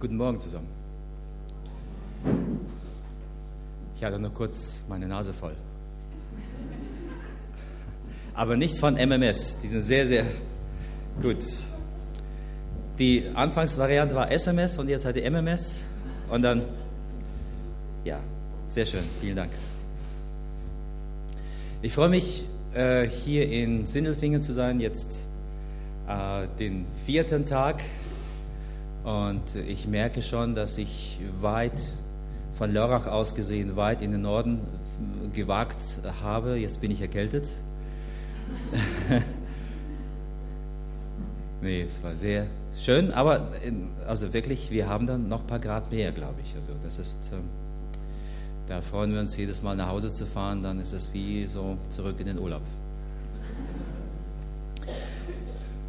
Guten Morgen zusammen. Ich hatte nur kurz meine Nase voll. Aber nicht von MMS. Die sind sehr, sehr gut. Die Anfangsvariante war SMS und jetzt hat die MMS. Und dann, ja, sehr schön. Vielen Dank. Ich freue mich, äh, hier in Sindelfingen zu sein, jetzt äh, den vierten Tag und ich merke schon, dass ich weit von Lörrach aus gesehen, weit in den Norden gewagt habe. Jetzt bin ich erkältet. nee, es war sehr schön, aber also wirklich, wir haben dann noch ein paar Grad mehr, glaube ich. Also das ist, ähm, da freuen wir uns jedes Mal nach Hause zu fahren, dann ist es wie so zurück in den Urlaub.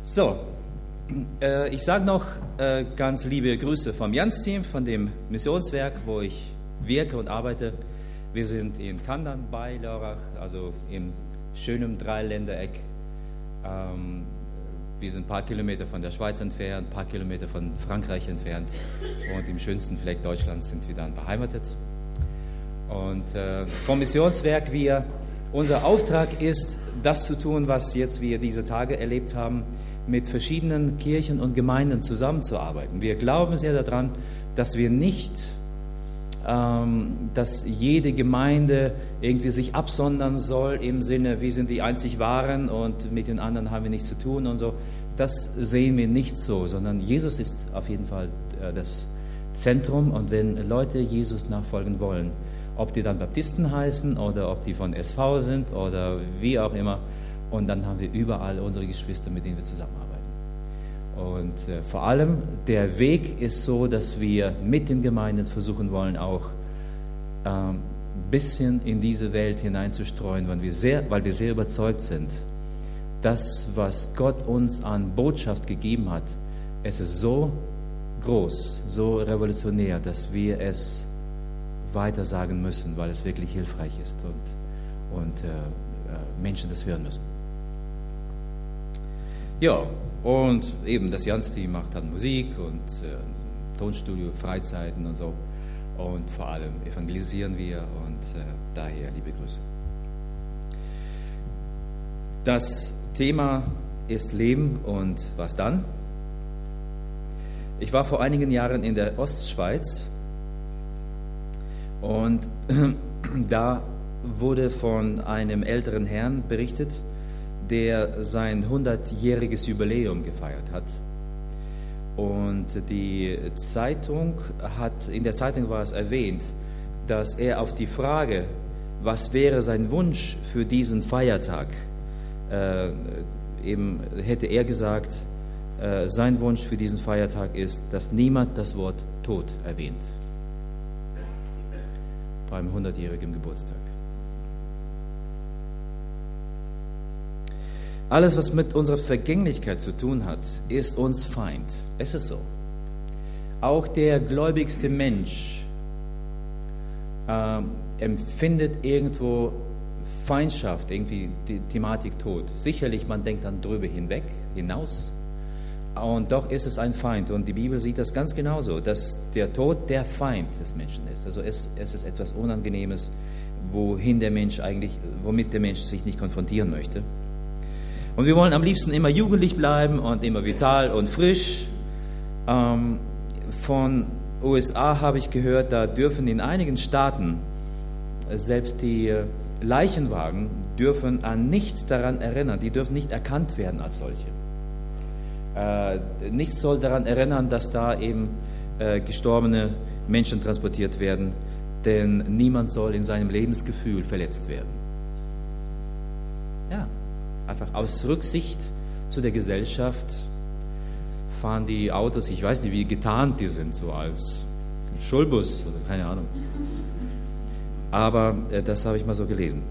So, ich sage noch äh, ganz liebe Grüße vom Jans-Team, von dem Missionswerk, wo ich wirke und arbeite. Wir sind in Kandern bei Lörrach, also im schönen Dreiländereck. Ähm, wir sind ein paar Kilometer von der Schweiz entfernt, ein paar Kilometer von Frankreich entfernt und im schönsten Fleck Deutschlands sind wir dann beheimatet. Und äh, vom Missionswerk, wir, unser Auftrag ist, das zu tun, was jetzt wir diese Tage erlebt haben mit verschiedenen Kirchen und Gemeinden zusammenzuarbeiten. Wir glauben sehr daran, dass wir nicht, ähm, dass jede Gemeinde irgendwie sich absondern soll im Sinne, wir sind die einzig Wahren und mit den anderen haben wir nichts zu tun und so. Das sehen wir nicht so, sondern Jesus ist auf jeden Fall äh, das Zentrum und wenn Leute Jesus nachfolgen wollen, ob die dann Baptisten heißen oder ob die von SV sind oder wie auch immer, und dann haben wir überall unsere Geschwister, mit denen wir zusammenarbeiten. Und äh, vor allem der Weg ist so, dass wir mit den Gemeinden versuchen wollen, auch ein ähm, bisschen in diese Welt hineinzustreuen, weil wir, sehr, weil wir sehr überzeugt sind, das, was Gott uns an Botschaft gegeben hat, es ist so groß, so revolutionär, dass wir es weitersagen müssen, weil es wirklich hilfreich ist und, und äh, äh Menschen das hören müssen. Ja, und eben das Jans-Team macht dann Musik und äh, Tonstudio, Freizeiten und so. Und vor allem evangelisieren wir und äh, daher liebe Grüße. Das Thema ist Leben und was dann? Ich war vor einigen Jahren in der Ostschweiz und da wurde von einem älteren Herrn berichtet, der sein 100-jähriges Jubiläum gefeiert hat. Und die Zeitung hat, in der Zeitung war es erwähnt, dass er auf die Frage, was wäre sein Wunsch für diesen Feiertag, äh, eben hätte er gesagt, äh, sein Wunsch für diesen Feiertag ist, dass niemand das Wort Tod erwähnt beim 100-jährigen Geburtstag. Alles, was mit unserer Vergänglichkeit zu tun hat, ist uns Feind. Es ist so. Auch der gläubigste Mensch äh, empfindet irgendwo Feindschaft, irgendwie die Thematik Tod. Sicherlich, man denkt dann drüber hinweg, hinaus. Und doch ist es ein Feind. Und die Bibel sieht das ganz genauso, dass der Tod der Feind des Menschen ist. Also es, es ist etwas Unangenehmes, wohin der Mensch eigentlich, womit der Mensch sich nicht konfrontieren möchte. Und wir wollen am liebsten immer jugendlich bleiben und immer vital und frisch. Ähm, von USA habe ich gehört, da dürfen in einigen Staaten äh, selbst die äh, Leichenwagen dürfen an nichts daran erinnern, die dürfen nicht erkannt werden als solche. Äh, nichts soll daran erinnern, dass da eben äh, gestorbene Menschen transportiert werden, denn niemand soll in seinem Lebensgefühl verletzt werden. Ja. Einfach aus Rücksicht zu der Gesellschaft fahren die Autos, ich weiß nicht, wie getarnt die sind, so als Schulbus oder keine Ahnung. Aber äh, das habe ich mal so gelesen.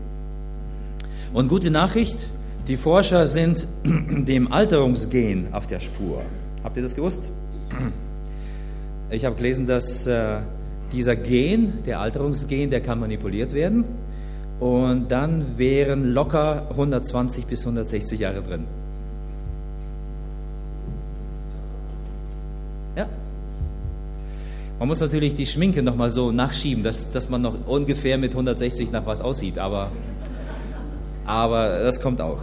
Und gute Nachricht, die Forscher sind dem Alterungsgen auf der Spur. Habt ihr das gewusst? Ich habe gelesen, dass äh, dieser Gen, der Alterungsgen, der kann manipuliert werden und dann wären locker 120 bis 160 Jahre drin. Ja. Man muss natürlich die Schminke nochmal so nachschieben, dass, dass man noch ungefähr mit 160 nach was aussieht, aber, aber das kommt auch.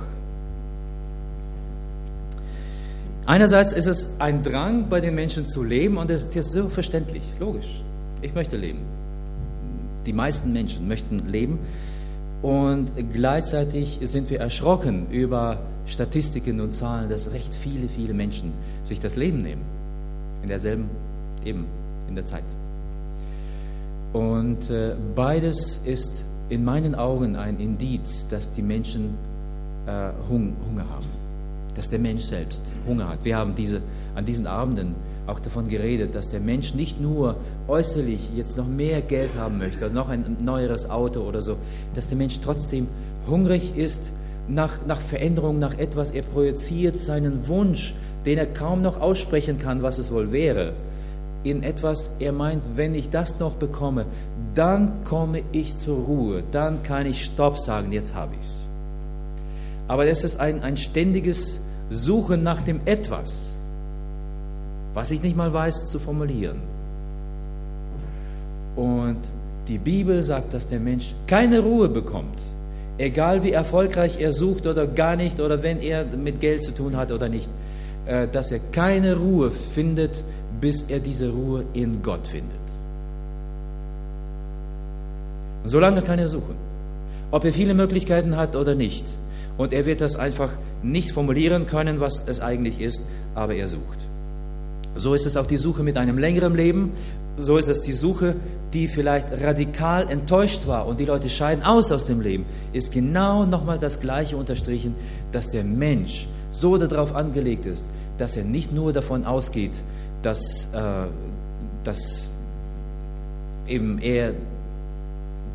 Einerseits ist es ein Drang bei den Menschen zu leben und das ist so verständlich, logisch. Ich möchte leben. Die meisten Menschen möchten leben und gleichzeitig sind wir erschrocken über Statistiken und Zahlen, dass recht viele, viele Menschen sich das Leben nehmen. In derselben, eben, in der Zeit. Und äh, beides ist in meinen Augen ein Indiz, dass die Menschen äh, Hunger haben. Dass der Mensch selbst Hunger hat. Wir haben diese, an diesen Abenden auch davon geredet, dass der Mensch nicht nur äußerlich jetzt noch mehr Geld haben möchte, noch ein neueres Auto oder so, dass der Mensch trotzdem hungrig ist nach, nach Veränderung, nach etwas. Er projiziert seinen Wunsch, den er kaum noch aussprechen kann, was es wohl wäre, in etwas, er meint, wenn ich das noch bekomme, dann komme ich zur Ruhe, dann kann ich Stopp sagen, jetzt habe ich es. Aber das ist ein, ein ständiges Suchen nach dem Etwas was ich nicht mal weiß zu formulieren. Und die Bibel sagt, dass der Mensch keine Ruhe bekommt, egal wie erfolgreich er sucht oder gar nicht, oder wenn er mit Geld zu tun hat oder nicht, äh, dass er keine Ruhe findet, bis er diese Ruhe in Gott findet. Und solange kann er suchen, ob er viele Möglichkeiten hat oder nicht. Und er wird das einfach nicht formulieren können, was es eigentlich ist, aber er sucht. So ist es auch die Suche mit einem längeren Leben. So ist es die Suche, die vielleicht radikal enttäuscht war und die Leute scheiden aus aus dem Leben. Ist genau nochmal das Gleiche unterstrichen, dass der Mensch so darauf angelegt ist, dass er nicht nur davon ausgeht, dass, äh, dass eben er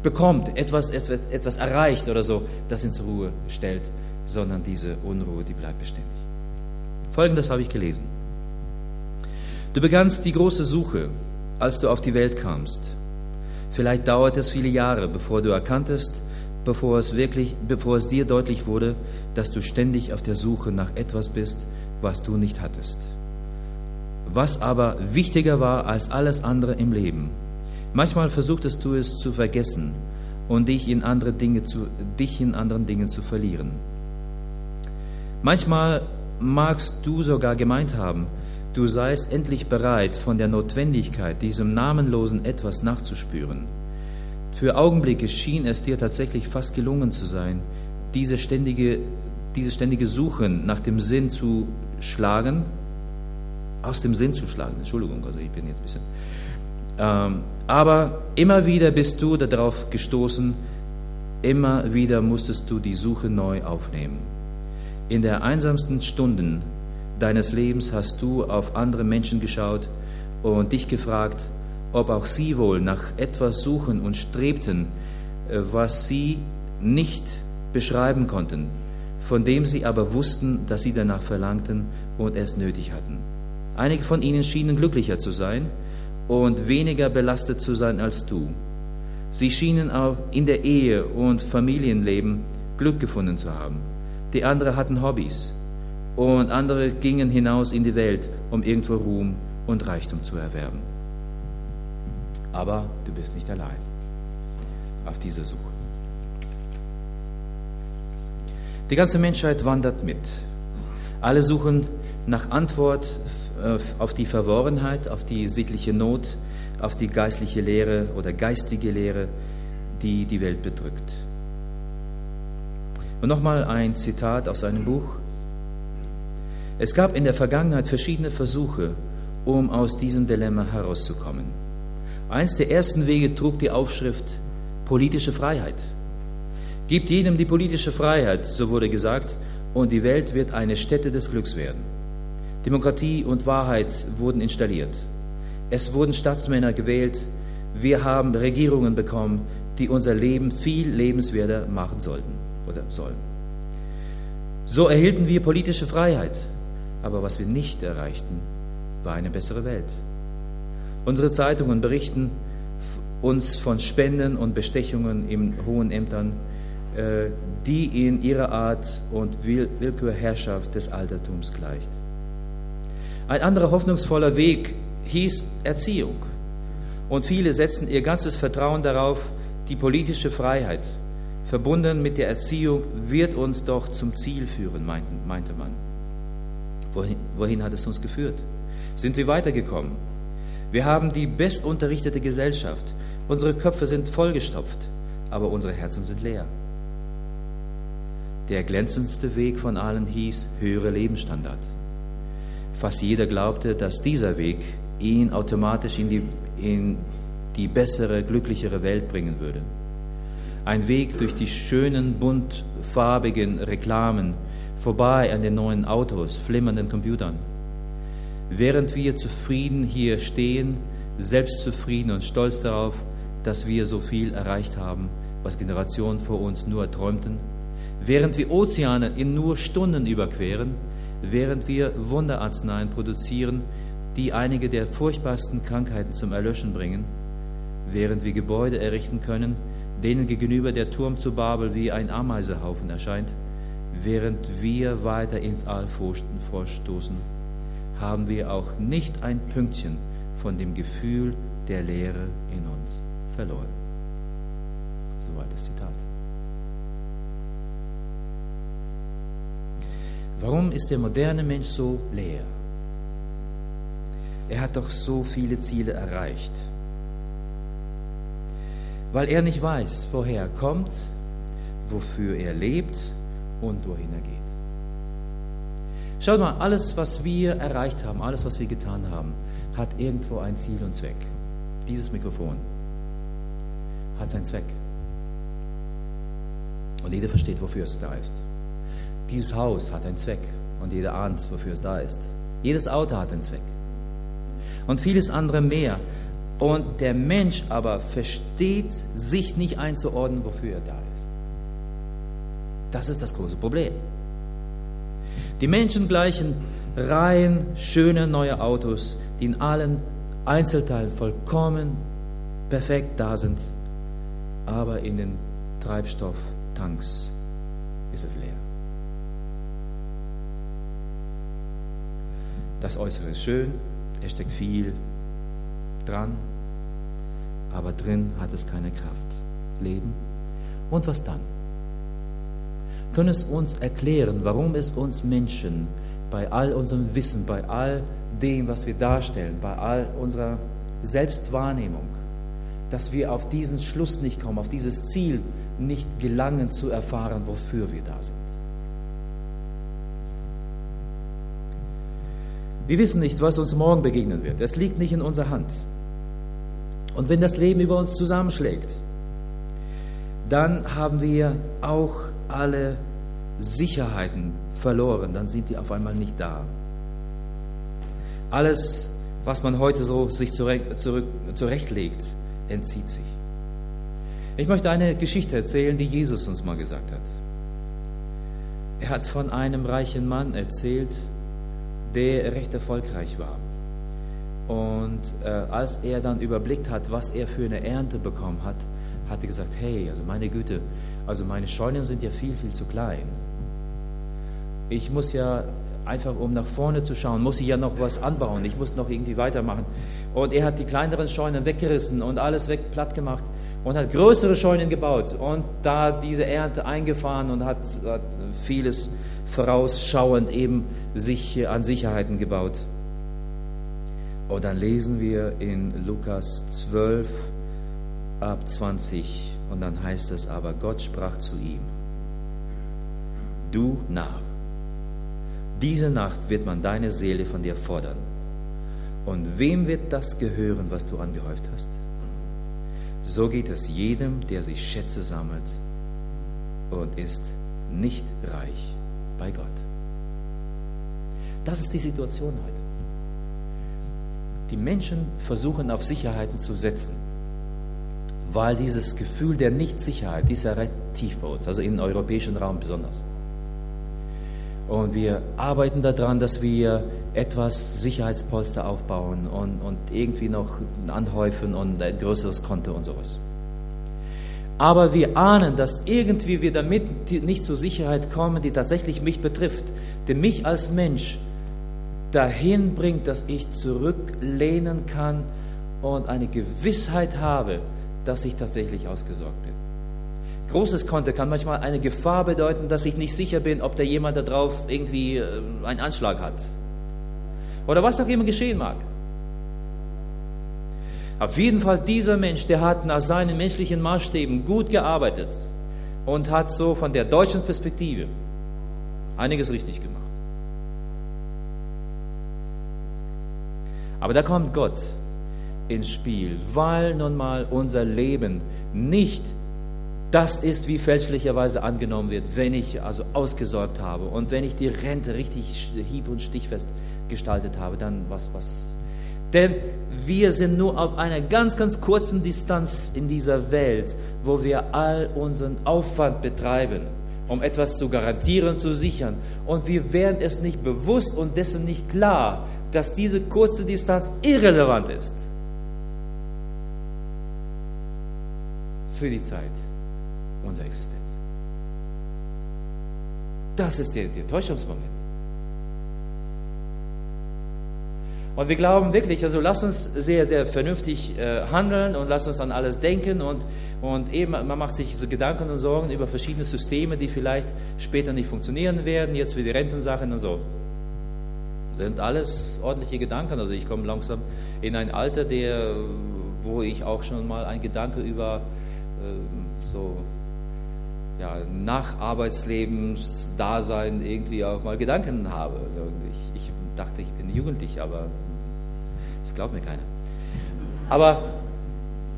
bekommt, etwas, etwas, etwas erreicht oder so, das zur Ruhe stellt, sondern diese Unruhe, die bleibt beständig. Folgendes habe ich gelesen. Du begannst die große Suche, als du auf die Welt kamst. Vielleicht dauert es viele Jahre, bevor du erkanntest, bevor es wirklich, bevor es dir deutlich wurde, dass du ständig auf der Suche nach etwas bist, was du nicht hattest. Was aber wichtiger war als alles andere im Leben. Manchmal versuchtest du es zu vergessen und dich in andere Dinge zu, dich in anderen Dingen zu verlieren. Manchmal magst du sogar gemeint haben, du seist endlich bereit, von der Notwendigkeit, diesem namenlosen Etwas nachzuspüren. Für Augenblicke schien es dir tatsächlich fast gelungen zu sein, diese ständige, diese ständige Suchen nach dem Sinn zu schlagen, aus dem Sinn zu schlagen. Entschuldigung, also ich bin jetzt ein bisschen. Ähm, aber immer wieder bist du darauf gestoßen, immer wieder musstest du die Suche neu aufnehmen. In der einsamsten Stunden deines Lebens hast du auf andere Menschen geschaut und dich gefragt, ob auch sie wohl nach etwas suchen und strebten, äh, was sie nicht beschreiben konnten, von dem sie aber wussten, dass sie danach verlangten und es nötig hatten. Einige von ihnen schienen glücklicher zu sein und weniger belastet zu sein als du. Sie schienen auch in der Ehe und Familienleben Glück gefunden zu haben. Die anderen hatten Hobbys und andere gingen hinaus in die Welt, um irgendwo Ruhm und Reichtum zu erwerben. Aber du bist nicht allein auf dieser Suche. Die ganze Menschheit wandert mit. Alle suchen nach Antwort auf die Verworrenheit, auf die sittliche Not, auf die geistliche Lehre oder geistige Lehre, die die Welt bedrückt. Und nochmal ein Zitat aus seinem Buch. Es gab in der Vergangenheit verschiedene Versuche, um aus diesem Dilemma herauszukommen. Eins der ersten Wege trug die Aufschrift politische Freiheit. Gibt jedem die politische Freiheit, so wurde gesagt, und die Welt wird eine Stätte des Glücks werden. Demokratie und Wahrheit wurden installiert. Es wurden Staatsmänner gewählt. Wir haben Regierungen bekommen, die unser Leben viel lebenswerter machen sollten oder sollen. So erhielten wir politische Freiheit, aber was wir nicht erreichten, war eine bessere Welt. Unsere Zeitungen berichten uns von Spenden und Bestechungen in hohen Ämtern, äh, die in ihrer Art und Willkürherrschaft des Altertums gleicht. Ein anderer hoffnungsvoller Weg hieß Erziehung. Und viele setzen ihr ganzes Vertrauen darauf, die politische Freiheit, verbunden mit der Erziehung, wird uns doch zum Ziel führen, meinte man. Wohin, wohin hat es uns geführt? Sind wir weitergekommen? Wir haben die bestunterrichtete Gesellschaft. Unsere Köpfe sind vollgestopft, aber unsere Herzen sind leer. Der glänzendste Weg von allen hieß höhere Lebensstandard. Fast jeder glaubte, dass dieser Weg ihn automatisch in die, in die bessere, glücklichere Welt bringen würde. Ein Weg durch die schönen, buntfarbigen Reklamen, vorbei an den neuen Autos, flimmernden Computern. Während wir zufrieden hier stehen, selbstzufrieden und stolz darauf, dass wir so viel erreicht haben, was Generationen vor uns nur erträumten, während wir Ozeane in nur Stunden überqueren, während wir Wunderarzneien produzieren, die einige der furchtbarsten Krankheiten zum Erlöschen bringen, während wir Gebäude errichten können, denen gegenüber der Turm zu Babel wie ein Ameisehaufen erscheint, während wir weiter ins All vorstoßen, haben wir auch nicht ein Pünktchen von dem Gefühl der Leere in uns verloren. Soweit das Zitat. Warum ist der moderne Mensch so leer? Er hat doch so viele Ziele erreicht weil er nicht weiß, woher er kommt, wofür er lebt und wohin er geht. Schaut mal, alles, was wir erreicht haben, alles, was wir getan haben, hat irgendwo ein Ziel und Zweck. Dieses Mikrofon hat seinen Zweck. Und jeder versteht, wofür es da ist. Dieses Haus hat einen Zweck und jeder ahnt, wofür es da ist. Jedes Auto hat einen Zweck. Und vieles andere mehr. Und der Mensch aber versteht sich nicht einzuordnen, wofür er da ist. Das ist das große Problem. Die Menschen gleichen Reihen schöner neue Autos, die in allen Einzelteilen vollkommen perfekt da sind, aber in den Treibstofftanks ist es leer. Das Äußere ist schön, es steckt viel dran, aber drin hat es keine Kraft. Leben. Und was dann? Können es uns erklären, warum es uns Menschen bei all unserem Wissen, bei all dem, was wir darstellen, bei all unserer Selbstwahrnehmung, dass wir auf diesen Schluss nicht kommen, auf dieses Ziel nicht gelangen zu erfahren, wofür wir da sind. Wir wissen nicht, was uns morgen begegnen wird. Es liegt nicht in unserer Hand. Und wenn das Leben über uns zusammenschlägt, dann haben wir auch alle Sicherheiten verloren, dann sind die auf einmal nicht da. Alles, was man heute so sich zurecht, zurück, zurechtlegt, entzieht sich. Ich möchte eine Geschichte erzählen, die Jesus uns mal gesagt hat. Er hat von einem reichen Mann erzählt, der recht erfolgreich war. Und äh, als er dann überblickt hat, was er für eine Ernte bekommen hat, hat er gesagt, hey, also meine Güte, also meine Scheunen sind ja viel, viel zu klein. Ich muss ja einfach, um nach vorne zu schauen, muss ich ja noch was anbauen. Ich muss noch irgendwie weitermachen. Und er hat die kleineren Scheunen weggerissen und alles weg platt gemacht und hat größere Scheunen gebaut und da diese Ernte eingefahren und hat, hat vieles vorausschauend eben sich an Sicherheiten gebaut. Und dann lesen wir in Lukas 12 ab 20 und dann heißt es aber, Gott sprach zu ihm, du Narr, diese Nacht wird man deine Seele von dir fordern. Und wem wird das gehören, was du angehäuft hast? So geht es jedem, der sich Schätze sammelt und ist nicht reich bei Gott. Das ist die Situation heute. Die Menschen versuchen auf Sicherheiten zu setzen, weil dieses Gefühl der Nichtsicherheit, die ist ja recht tief bei uns, also im europäischen Raum besonders. Und wir arbeiten daran, dass wir etwas Sicherheitspolster aufbauen und, und irgendwie noch anhäufen und ein größeres Konto und sowas. Aber wir ahnen, dass irgendwie wir damit nicht zur Sicherheit kommen, die tatsächlich mich betrifft. Denn mich als Mensch dahin bringt, dass ich zurücklehnen kann und eine Gewissheit habe, dass ich tatsächlich ausgesorgt bin. Großes Konto kann manchmal eine Gefahr bedeuten, dass ich nicht sicher bin, ob da jemand da drauf irgendwie äh, einen Anschlag hat. Oder was auch immer geschehen mag. Auf jeden Fall dieser Mensch, der hat nach seinen menschlichen Maßstäben gut gearbeitet und hat so von der deutschen Perspektive einiges richtig gemacht. Aber da kommt Gott ins Spiel, weil nun mal unser Leben nicht das ist, wie fälschlicherweise angenommen wird, wenn ich also ausgesorgt habe und wenn ich die Rente richtig hieb- und stichfest gestaltet habe, dann was, was. Denn wir sind nur auf einer ganz, ganz kurzen Distanz in dieser Welt, wo wir all unseren Aufwand betreiben, um etwas zu garantieren, zu sichern. Und wir werden es nicht bewusst und dessen nicht klar, dass diese kurze Distanz irrelevant ist für die Zeit unserer Existenz. Das ist der, der Täuschungsmoment. Und wir glauben wirklich, also lass uns sehr, sehr vernünftig äh, handeln und lass uns an alles denken und, und eben, man macht sich so Gedanken und Sorgen über verschiedene Systeme, die vielleicht später nicht funktionieren werden, jetzt für die Rentensachen und so. Das sind alles ordentliche Gedanken. Also ich komme langsam in ein Alter, der, wo ich auch schon mal ein Gedanke über äh, so ja, nach Arbeitslebensdasein irgendwie auch mal Gedanken habe. Also ich, ich dachte, ich bin jugendlich, aber glaubt mir keiner. Aber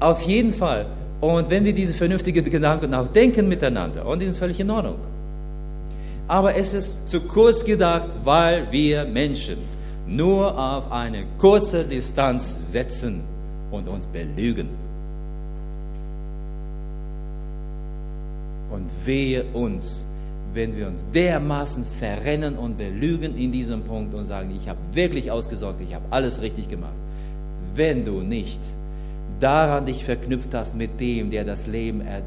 auf jeden Fall, und wenn wir diese vernünftigen Gedanken auch denken miteinander, und die sind völlig in Ordnung. Aber es ist zu kurz gedacht, weil wir Menschen nur auf eine kurze Distanz setzen und uns belügen. Und wehe uns, wenn wir uns dermaßen verrennen und belügen in diesem Punkt und sagen, ich habe wirklich ausgesorgt, ich habe alles richtig gemacht. Wenn du nicht daran dich verknüpft hast mit dem, der das Leben er,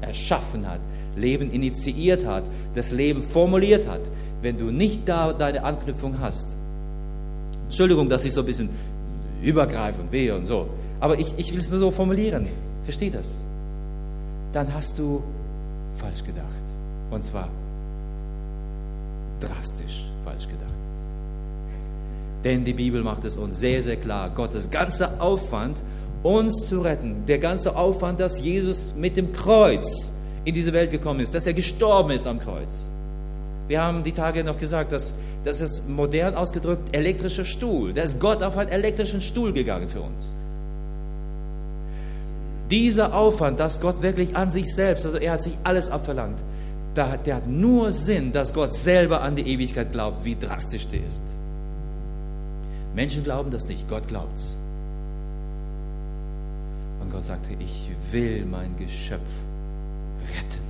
erschaffen hat, Leben initiiert hat, das Leben formuliert hat, wenn du nicht da deine Anknüpfung hast. Entschuldigung, dass ich so ein bisschen übergreife und wehe und so, aber ich, ich will es nur so formulieren. Versteh das? Dann hast du falsch gedacht. Und zwar drastisch falsch gedacht. Denn die Bibel macht es uns sehr, sehr klar. Gottes ganzer Aufwand, uns zu retten, der ganze Aufwand, dass Jesus mit dem Kreuz in diese Welt gekommen ist, dass er gestorben ist am Kreuz. Wir haben die Tage noch gesagt, dass das ist modern ausgedrückt elektrischer Stuhl. Da ist Gott auf einen elektrischen Stuhl gegangen für uns. Dieser Aufwand, dass Gott wirklich an sich selbst, also er hat sich alles abverlangt, der hat nur Sinn, dass Gott selber an die Ewigkeit glaubt, wie drastisch der ist. Menschen glauben das nicht, Gott glaubt es. Und Gott sagte, ich will mein Geschöpf retten.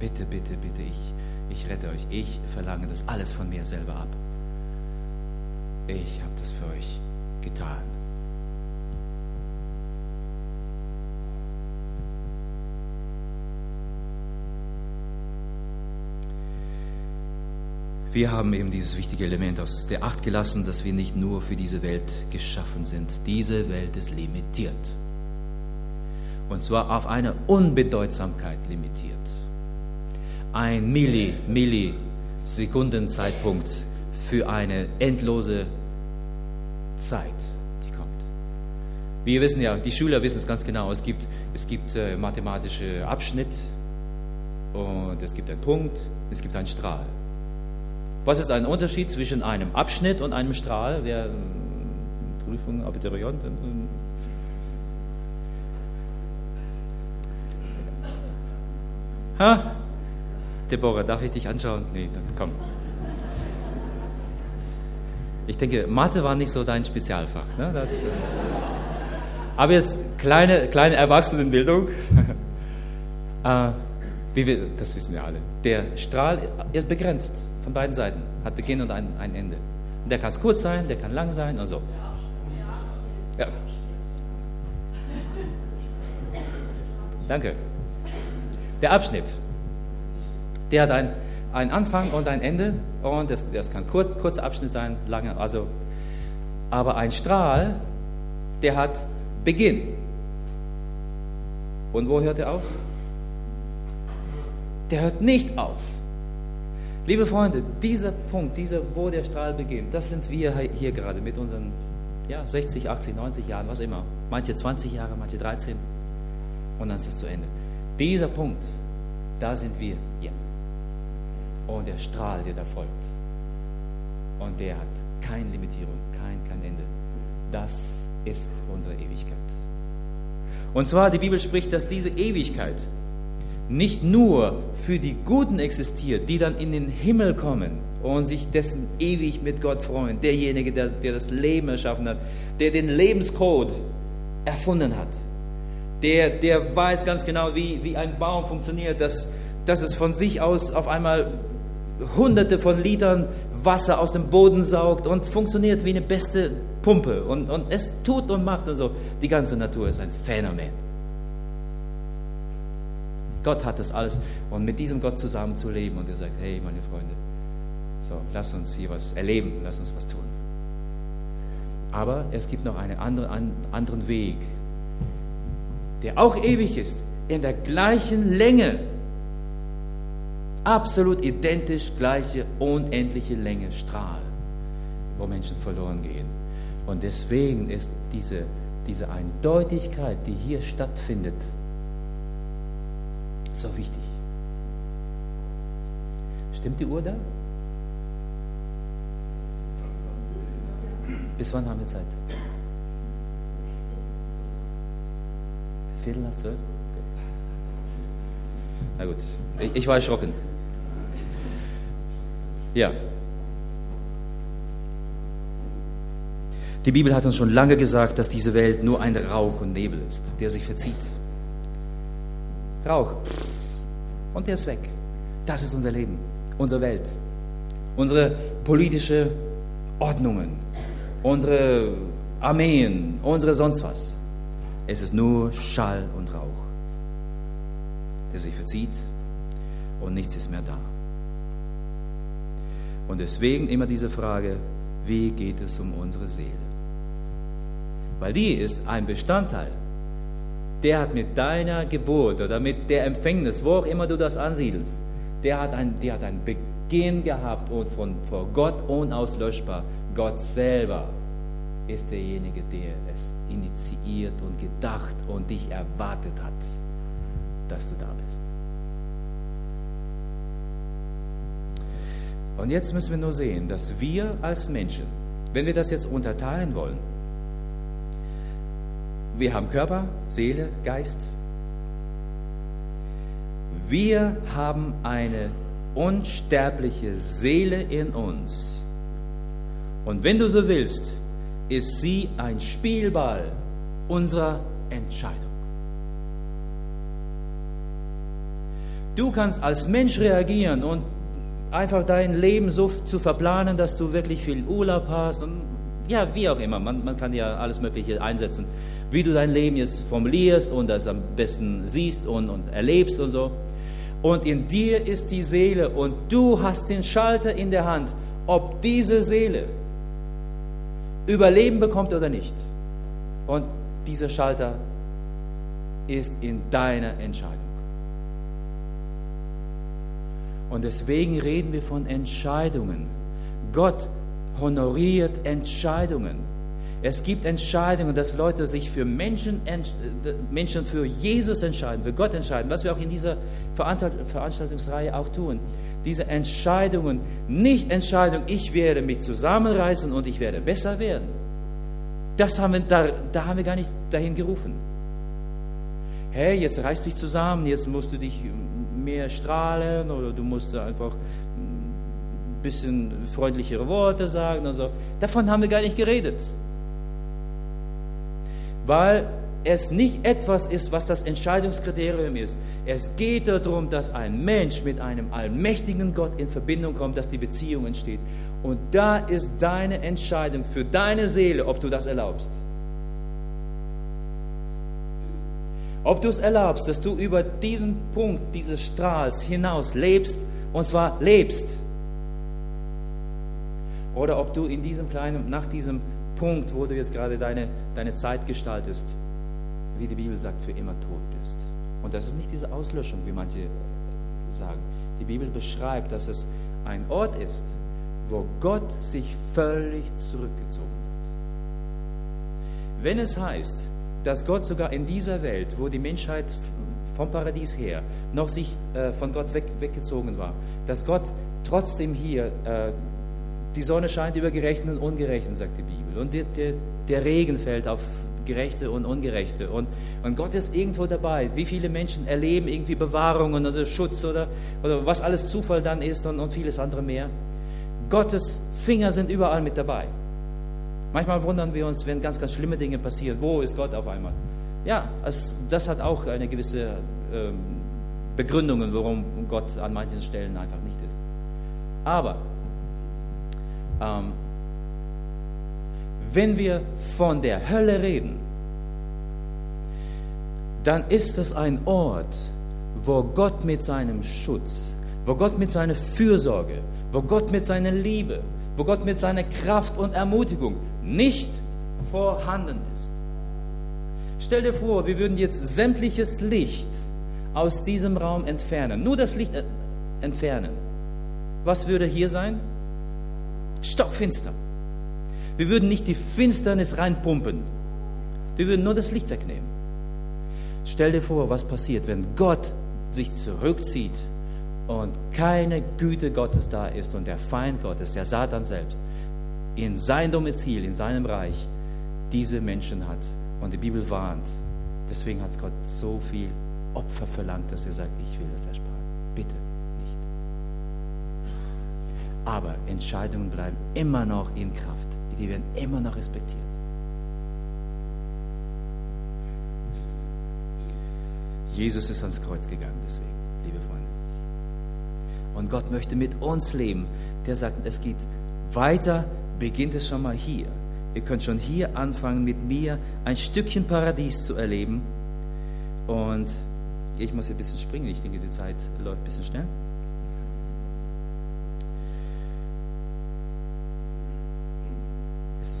Bitte, bitte, bitte, ich, ich rette euch. Ich verlange das alles von mir selber ab. Ich habe das für euch getan. Wir haben eben dieses wichtige Element aus der Acht gelassen, dass wir nicht nur für diese Welt geschaffen sind. Diese Welt ist limitiert. Und zwar auf eine Unbedeutsamkeit limitiert. Ein Milli, Millisekundenzeitpunkt für eine endlose Zeit, die kommt. Wir wissen ja, die Schüler wissen es ganz genau, es gibt, es gibt äh, mathematische Abschnitt und es gibt einen Punkt, es gibt einen Strahl. Was ist ein Unterschied zwischen einem Abschnitt und einem Strahl? Wer äh, Prüfung, Abiturient? Ha? Deborah, darf ich dich anschauen? Nee, dann komm. Ich denke, Mathe war nicht so dein Spezialfach. Ne? Das, äh aber jetzt kleine, kleine Erwachsenenbildung. äh, wir, das wissen wir alle. Der Strahl ist begrenzt. Von beiden Seiten. Hat Beginn und ein, ein Ende. Und der kann es kurz sein, der kann lang sein und so. Ja. Danke. Der Abschnitt, der hat ein, einen Anfang und ein Ende und das, das kann kurz, kurzer Abschnitt sein, lange, also, aber ein Strahl, der hat Beginn. Und wo hört er auf? Der hört nicht auf. Liebe Freunde, dieser Punkt, dieser, wo der Strahl beginnt, das sind wir hier gerade mit unseren ja, 60, 80, 90 Jahren, was immer. Manche 20 Jahre, manche 13 und dann ist es zu Ende. Dieser Punkt, da sind wir jetzt. Und der Strahl, der da folgt, und der hat keine Limitierung, kein, kein Ende. Das ist unsere Ewigkeit. Und zwar, die Bibel spricht, dass diese Ewigkeit nicht nur für die Guten existiert, die dann in den Himmel kommen und sich dessen ewig mit Gott freuen. Derjenige, der, der das Leben erschaffen hat, der den Lebenscode erfunden hat. Der, der weiß ganz genau, wie, wie ein Baum funktioniert, dass, dass es von sich aus auf einmal hunderte von Litern Wasser aus dem Boden saugt und funktioniert wie eine beste Pumpe. Und, und es tut und macht und so. Die ganze Natur ist ein Phänomen. Gott hat das alles. Und mit diesem Gott zusammen zu leben und er sagt, hey meine Freunde, so, lass uns hier was erleben, lass uns was tun. Aber es gibt noch einen andere, anderen Weg, der auch ewig ist, in der gleichen Länge, absolut identisch gleiche, unendliche Länge Strahl, wo Menschen verloren gehen. Und deswegen ist diese, diese Eindeutigkeit, die hier stattfindet, so wichtig. Stimmt die Uhr da? Bis wann haben wir Zeit? Bis Viertel nach zwölf? Okay. Na gut, ich, ich war erschrocken. Ja. Die Bibel hat uns schon lange gesagt, dass diese Welt nur ein Rauch und Nebel ist, der sich verzieht. Rauch. Und der ist weg. Das ist unser Leben, unsere Welt, unsere politische Ordnungen, unsere Armeen, unsere sonst was. Es ist nur Schall und Rauch, der sich verzieht und nichts ist mehr da. Und deswegen immer diese Frage, wie geht es um unsere Seele? Weil die ist ein Bestandteil der hat mit deiner Geburt oder mit der Empfängnis, wo auch immer du das ansiedelst, der hat, ein, der hat einen Beginn gehabt und von vor Gott unauslöschbar. Gott selber ist derjenige, der es initiiert und gedacht und dich erwartet hat, dass du da bist. Und jetzt müssen wir nur sehen, dass wir als Menschen, wenn wir das jetzt unterteilen wollen, wir haben Körper, Seele, Geist. Wir haben eine unsterbliche Seele in uns. Und wenn du so willst, ist sie ein Spielball unserer Entscheidung. Du kannst als Mensch reagieren und einfach dein Leben so zu verplanen, dass du wirklich viel Urlaub hast und ja, wie auch immer. Man, man kann ja alles Mögliche einsetzen wie du dein Leben jetzt formulierst und das am besten siehst und, und erlebst und so. Und in dir ist die Seele und du hast den Schalter in der Hand, ob diese Seele Überleben bekommt oder nicht. Und dieser Schalter ist in deiner Entscheidung. Und deswegen reden wir von Entscheidungen. Gott honoriert Entscheidungen. Es gibt Entscheidungen, dass Leute sich für Menschen, Menschen für Jesus entscheiden, für Gott entscheiden, was wir auch in dieser Veranstaltungsreihe auch tun. Diese Entscheidungen, nicht Entscheidung, ich werde mich zusammenreißen und ich werde besser werden. Das haben wir, da, da haben wir gar nicht dahin gerufen. Hey, jetzt reiß dich zusammen, jetzt musst du dich mehr strahlen oder du musst einfach ein bisschen freundlichere Worte sagen und. Davon haben wir gar nicht geredet weil es nicht etwas ist, was das Entscheidungskriterium ist. Es geht darum, dass ein Mensch mit einem allmächtigen Gott in Verbindung kommt, dass die Beziehung entsteht. Und da ist deine Entscheidung für deine Seele, ob du das erlaubst. Ob du es erlaubst, dass du über diesen Punkt dieses Strahls hinaus lebst, und zwar lebst. Oder ob du in diesem kleinen, nach diesem Punkt, wo du jetzt gerade deine, deine Zeit gestaltest, wie die Bibel sagt, für immer tot bist. Und das ist nicht diese Auslöschung, wie manche sagen. Die Bibel beschreibt, dass es ein Ort ist, wo Gott sich völlig zurückgezogen hat. Wenn es heißt, dass Gott sogar in dieser Welt, wo die Menschheit vom Paradies her noch sich äh, von Gott weg, weggezogen war, dass Gott trotzdem hier, äh, die Sonne scheint über Gerechten und Ungerechten, sagt die Bibel, und der, der, der Regen fällt auf Gerechte und Ungerechte. Und, und Gott ist irgendwo dabei. Wie viele Menschen erleben irgendwie Bewahrungen oder Schutz oder, oder was alles Zufall dann ist und, und vieles andere mehr. Gottes Finger sind überall mit dabei. Manchmal wundern wir uns, wenn ganz, ganz schlimme Dinge passieren. Wo ist Gott auf einmal? Ja, es, das hat auch eine gewisse ähm, Begründungen, warum Gott an manchen Stellen einfach nicht ist. Aber ähm, wenn wir von der Hölle reden, dann ist es ein Ort, wo Gott mit seinem Schutz, wo Gott mit seiner Fürsorge, wo Gott mit seiner Liebe, wo Gott mit seiner Kraft und Ermutigung nicht vorhanden ist. Stell dir vor, wir würden jetzt sämtliches Licht aus diesem Raum entfernen, nur das Licht entfernen. Was würde hier sein? Stockfinster. Wir würden nicht die Finsternis reinpumpen. Wir würden nur das Licht wegnehmen. Stell dir vor, was passiert, wenn Gott sich zurückzieht und keine Güte Gottes da ist und der Feind Gottes, der Satan selbst, in sein Domizil, in seinem Reich diese Menschen hat. Und die Bibel warnt. Deswegen hat Gott so viel Opfer verlangt, dass er sagt, ich will das ersparen. Bitte. Aber Entscheidungen bleiben immer noch in Kraft die werden immer noch respektiert. Jesus ist ans Kreuz gegangen, deswegen, liebe Freunde. Und Gott möchte mit uns leben. Der sagt, es geht weiter, beginnt es schon mal hier. Ihr könnt schon hier anfangen, mit mir ein Stückchen Paradies zu erleben. Und ich muss hier ein bisschen springen. Ich denke, die Zeit läuft ein bisschen schnell.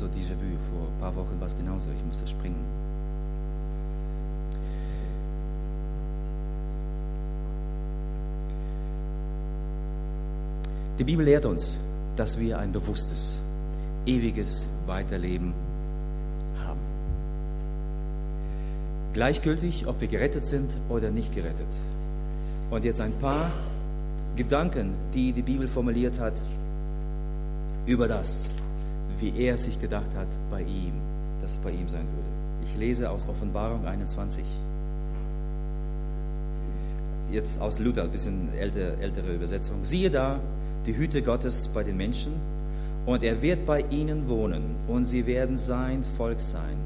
so Déjà-vu. Vor ein paar Wochen war es genauso. Ich musste springen. Die Bibel lehrt uns, dass wir ein bewusstes, ewiges Weiterleben haben. Gleichgültig, ob wir gerettet sind oder nicht gerettet. Und jetzt ein paar Gedanken, die die Bibel formuliert hat über das, wie er sich gedacht hat bei ihm, dass es bei ihm sein würde. Ich lese aus Offenbarung 21. Jetzt aus Luther, ein bisschen ältere, ältere Übersetzung. Siehe da, die Hüte Gottes bei den Menschen, und er wird bei ihnen wohnen, und sie werden sein Volk sein,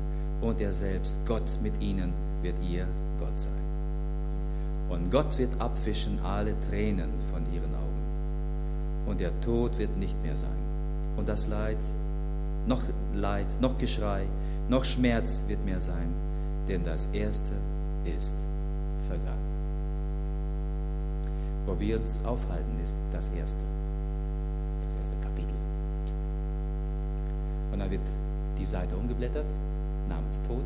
und er selbst, Gott mit ihnen, wird ihr Gott sein. Und Gott wird abwischen alle Tränen von ihren Augen, und der Tod wird nicht mehr sein, und das Leid noch Leid, noch Geschrei, noch Schmerz wird mehr sein, denn das Erste ist vergangen. Wo wir uns aufhalten, ist das Erste, das erste Kapitel. Und dann wird die Seite umgeblättert, namens Tod,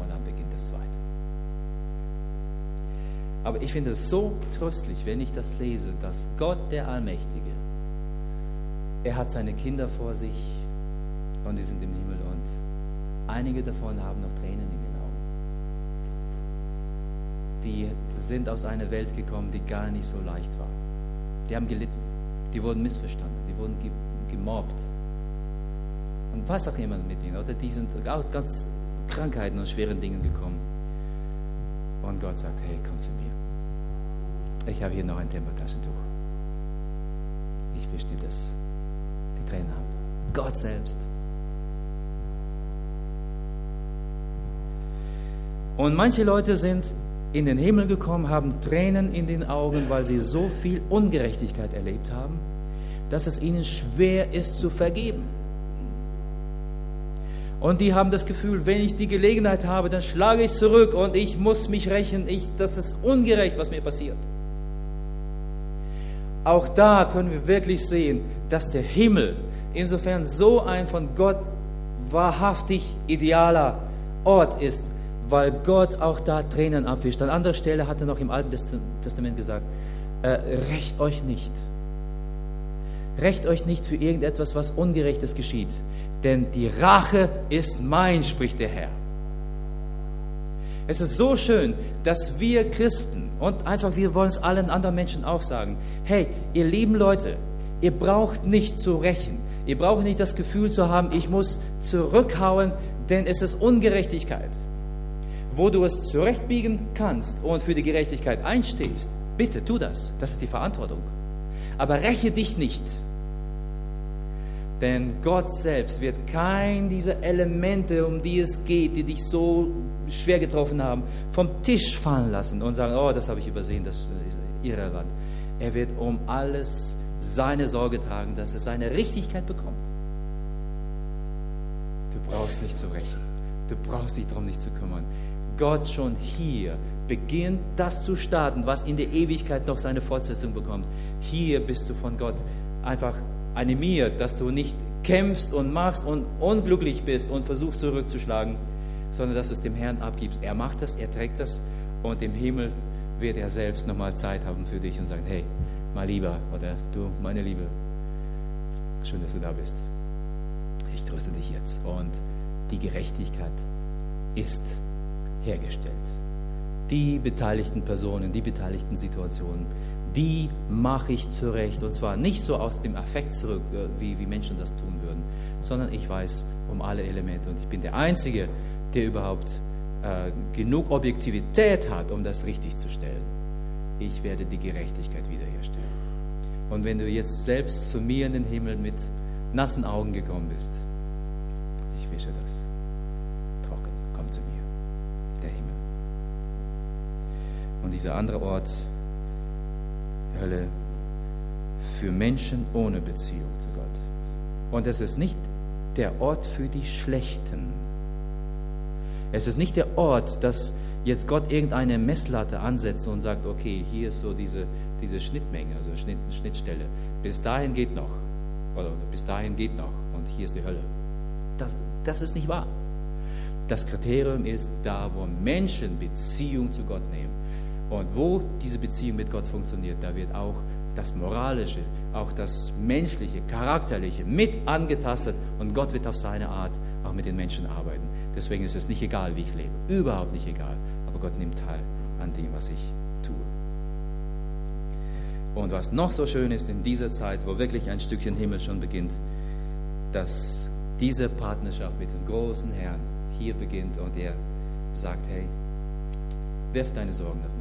und dann beginnt das Zweite. Aber ich finde es so tröstlich, wenn ich das lese, dass Gott der Allmächtige er hat seine Kinder vor sich und die sind im Himmel und einige davon haben noch Tränen in den Augen. Die sind aus einer Welt gekommen, die gar nicht so leicht war. Die haben gelitten, die wurden missverstanden, die wurden gemobbt. Und was auch immer mit ihnen. Oder die sind auch ganz Krankheiten und schweren Dingen gekommen. Und Gott sagt, hey, komm zu mir. Ich habe hier noch ein Tempotaschentuch. Ich wische dir das Tränen ab. Gott selbst. Und manche Leute sind in den Himmel gekommen, haben Tränen in den Augen, weil sie so viel Ungerechtigkeit erlebt haben, dass es ihnen schwer ist zu vergeben. Und die haben das Gefühl, wenn ich die Gelegenheit habe, dann schlage ich zurück und ich muss mich rächen. Ich, das ist ungerecht, was mir passiert. Auch da können wir wirklich sehen, dass der Himmel insofern so ein von Gott wahrhaftig idealer Ort ist, weil Gott auch da Tränen abwischt. An anderer Stelle hat er noch im Alten Testament gesagt, äh, rächt euch nicht. Rächt euch nicht für irgendetwas, was Ungerechtes geschieht, denn die Rache ist mein, spricht der Herr. Es ist so schön, dass wir Christen und einfach wir wollen es allen anderen Menschen auch sagen, hey, ihr lieben Leute, ihr braucht nicht zu rächen. Ihr braucht nicht das Gefühl zu haben, ich muss zurückhauen, denn es ist Ungerechtigkeit. Wo du es zurechtbiegen kannst und für die Gerechtigkeit einstehst, bitte tu das. Das ist die Verantwortung. Aber räche dich nicht. Denn Gott selbst wird kein dieser Elemente, um die es geht, die dich so schwer getroffen haben, vom Tisch fallen lassen und sagen, oh, das habe ich übersehen, das ist irrelevant. Er wird um alles seine Sorge tragen, dass es seine Richtigkeit bekommt. Du brauchst nicht zu rächen. Du brauchst dich darum nicht zu kümmern. Gott schon hier beginnt das zu starten, was in der Ewigkeit noch seine Fortsetzung bekommt. Hier bist du von Gott einfach animiert, dass du nicht kämpfst und machst und unglücklich bist und versuchst zurückzuschlagen, sondern dass du es dem Herrn abgibst. Er macht das, er trägt das und im Himmel wird er selbst nochmal Zeit haben für dich und sagen, hey, mein Lieber oder du, meine Liebe, schön, dass du da bist. Ich tröste dich jetzt und die Gerechtigkeit ist hergestellt. Die beteiligten Personen, die beteiligten Situationen die mache ich zurecht. Und zwar nicht so aus dem Affekt zurück, äh, wie, wie Menschen das tun würden, sondern ich weiß um alle Elemente. Und ich bin der Einzige, der überhaupt äh, genug Objektivität hat, um das richtig zu stellen. Ich werde die Gerechtigkeit wiederherstellen. Und wenn du jetzt selbst zu mir in den Himmel mit nassen Augen gekommen bist, ich wische das trocken. Komm zu mir, der Himmel. Und dieser andere Ort, Hölle für Menschen ohne Beziehung zu Gott. Und es ist nicht der Ort für die Schlechten. Es ist nicht der Ort, dass jetzt Gott irgendeine Messlatte ansetzt und sagt, okay, hier ist so diese, diese Schnittmenge, also Schnitt, Schnittstelle. Bis dahin geht noch. Oder bis dahin geht noch. Und hier ist die Hölle. Das, das ist nicht wahr. Das Kriterium ist da, wo Menschen Beziehung zu Gott nehmen. Und wo diese Beziehung mit Gott funktioniert, da wird auch das Moralische, auch das Menschliche, Charakterliche mit angetastet und Gott wird auf seine Art auch mit den Menschen arbeiten. Deswegen ist es nicht egal, wie ich lebe. Überhaupt nicht egal. Aber Gott nimmt teil an dem, was ich tue. Und was noch so schön ist in dieser Zeit, wo wirklich ein Stückchen Himmel schon beginnt, dass diese Partnerschaft mit dem großen Herrn hier beginnt und er sagt, hey, wirf deine Sorgen auf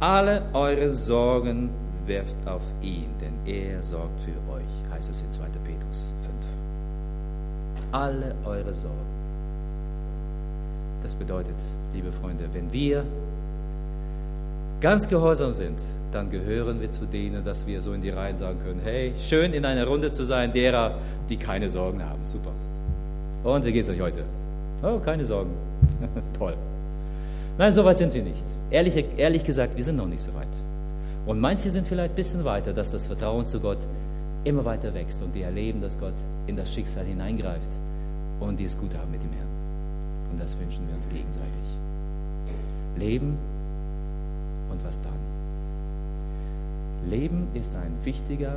alle eure Sorgen werft auf ihn, denn er sorgt für euch, heißt es in 2. Petrus 5. Alle eure Sorgen. Das bedeutet, liebe Freunde, wenn wir ganz gehorsam sind, dann gehören wir zu denen, dass wir so in die Reihen sagen können, hey, schön in einer Runde zu sein, derer, die keine Sorgen haben. Super. Und wie geht es euch heute? Oh, keine Sorgen. Toll. Nein, so weit sind wir nicht. Ehrlich, ehrlich gesagt, wir sind noch nicht so weit. Und manche sind vielleicht ein bisschen weiter, dass das Vertrauen zu Gott immer weiter wächst und die erleben, dass Gott in das Schicksal hineingreift und die es gut haben mit dem Herrn. Und das wünschen wir uns gegenseitig. Leben und was dann? Leben ist ein wichtiger,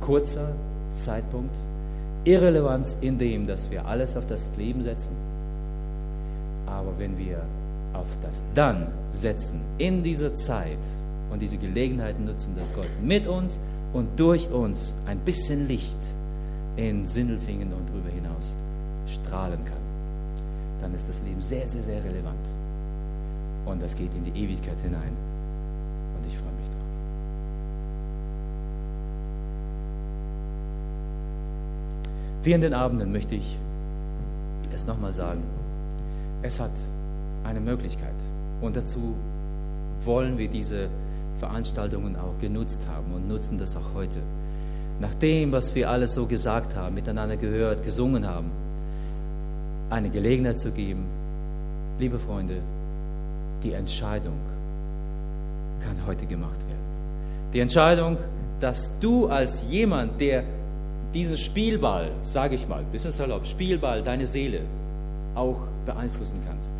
kurzer Zeitpunkt. Irrelevanz in dem, dass wir alles auf das Leben setzen. Aber wenn wir auf das Dann setzen in dieser Zeit und diese Gelegenheiten nutzen, dass Gott mit uns und durch uns ein bisschen Licht in Sindelfingen und darüber hinaus strahlen kann, dann ist das Leben sehr, sehr, sehr relevant. Und das geht in die Ewigkeit hinein. Und ich freue mich drauf. Wie in den Abenden möchte ich es nochmal sagen. Es hat eine Möglichkeit. Und dazu wollen wir diese Veranstaltungen auch genutzt haben und nutzen das auch heute. Nach dem, was wir alles so gesagt haben, miteinander gehört, gesungen haben, eine Gelegenheit zu geben, liebe Freunde, die Entscheidung kann heute gemacht werden. Die Entscheidung dass du als jemand, der diesen Spielball, sage ich mal, bisschen salopp, Spielball, deine Seele auch beeinflussen kannst,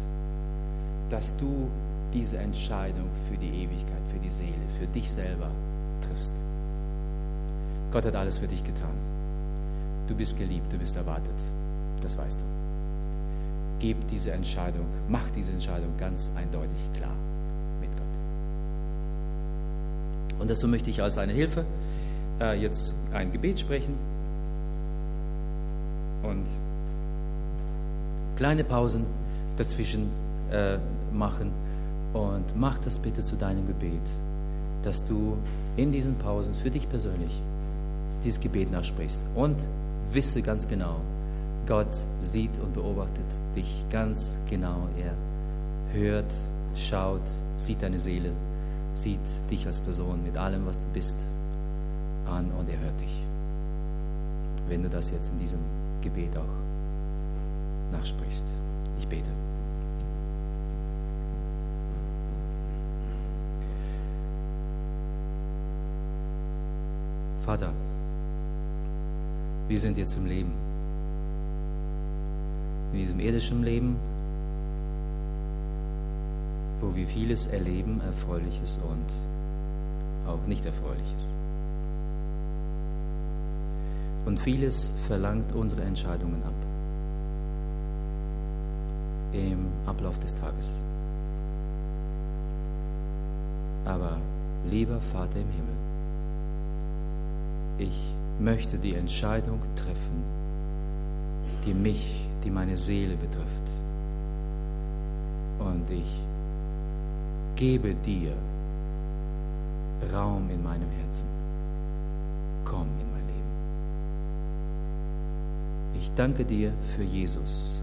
dass du diese Entscheidung für die Ewigkeit, für die Seele, für dich selber triffst. Gott hat alles für dich getan. Du bist geliebt, du bist erwartet. Das weißt du. Gib diese Entscheidung, mach diese Entscheidung ganz eindeutig klar mit Gott. Und dazu möchte ich als eine Hilfe äh, jetzt ein Gebet sprechen und kleine Pausen dazwischen äh, machen und mach das bitte zu deinem Gebet, dass du in diesen Pausen für dich persönlich dieses Gebet nachsprichst und wisse ganz genau, Gott sieht und beobachtet dich ganz genau. Er hört, schaut, sieht deine Seele, sieht dich als Person mit allem, was du bist, an und er hört dich. Wenn du das jetzt in diesem Gebet auch nachsprichst. Ich bete. Vater, wir sind jetzt im Leben. In diesem irdischen Leben, wo wir vieles erleben, Erfreuliches und auch nicht Erfreuliches. Und vieles verlangt unsere Entscheidungen ab im Ablauf des Tages. Aber lieber Vater im Himmel, ich möchte die Entscheidung treffen, die mich, die meine Seele betrifft. Und ich gebe dir Raum in meinem Herzen. Komm in mein Leben. Ich danke dir für Jesus,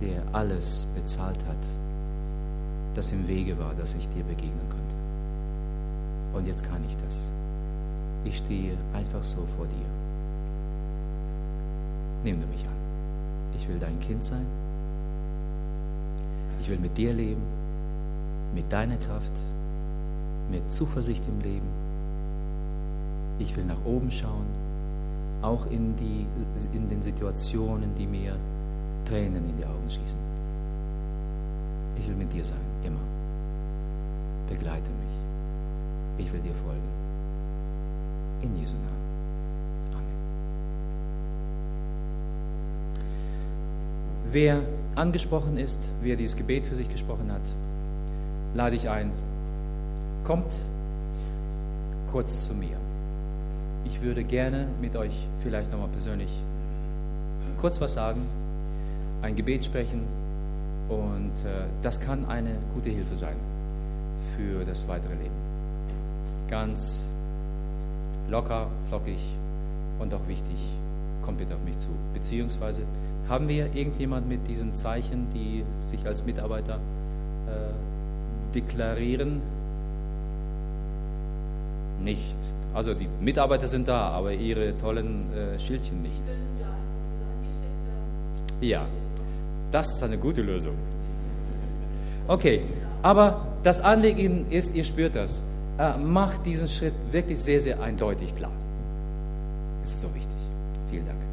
der alles bezahlt hat, das im Wege war, dass ich dir begegnen konnte. Und jetzt kann ich das ich stehe einfach so vor dir. Nimm du mich an. Ich will dein Kind sein. Ich will mit dir leben, mit deiner Kraft, mit Zuversicht im Leben. Ich will nach oben schauen, auch in, die, in den Situationen, die mir Tränen in die Augen schießen. Ich will mit dir sein, immer. Begleite mich. Ich will dir folgen. In Jesu Namen. Amen. Wer angesprochen ist, wer dieses Gebet für sich gesprochen hat, lade ich ein, kommt kurz zu mir. Ich würde gerne mit euch vielleicht nochmal persönlich kurz was sagen, ein Gebet sprechen und äh, das kann eine gute Hilfe sein für das weitere Leben. Ganz locker, flockig und auch wichtig, kommt bitte auf mich zu. Beziehungsweise haben wir irgendjemand mit diesen Zeichen, die sich als Mitarbeiter äh, deklarieren? Nicht. Also die Mitarbeiter sind da, aber ihre tollen äh, Schildchen nicht. Ja, das ist eine gute Lösung. Okay, aber das Anliegen ist, ihr spürt das äh, macht diesen Schritt wirklich sehr, sehr eindeutig klar. Es ist so wichtig. Vielen Dank.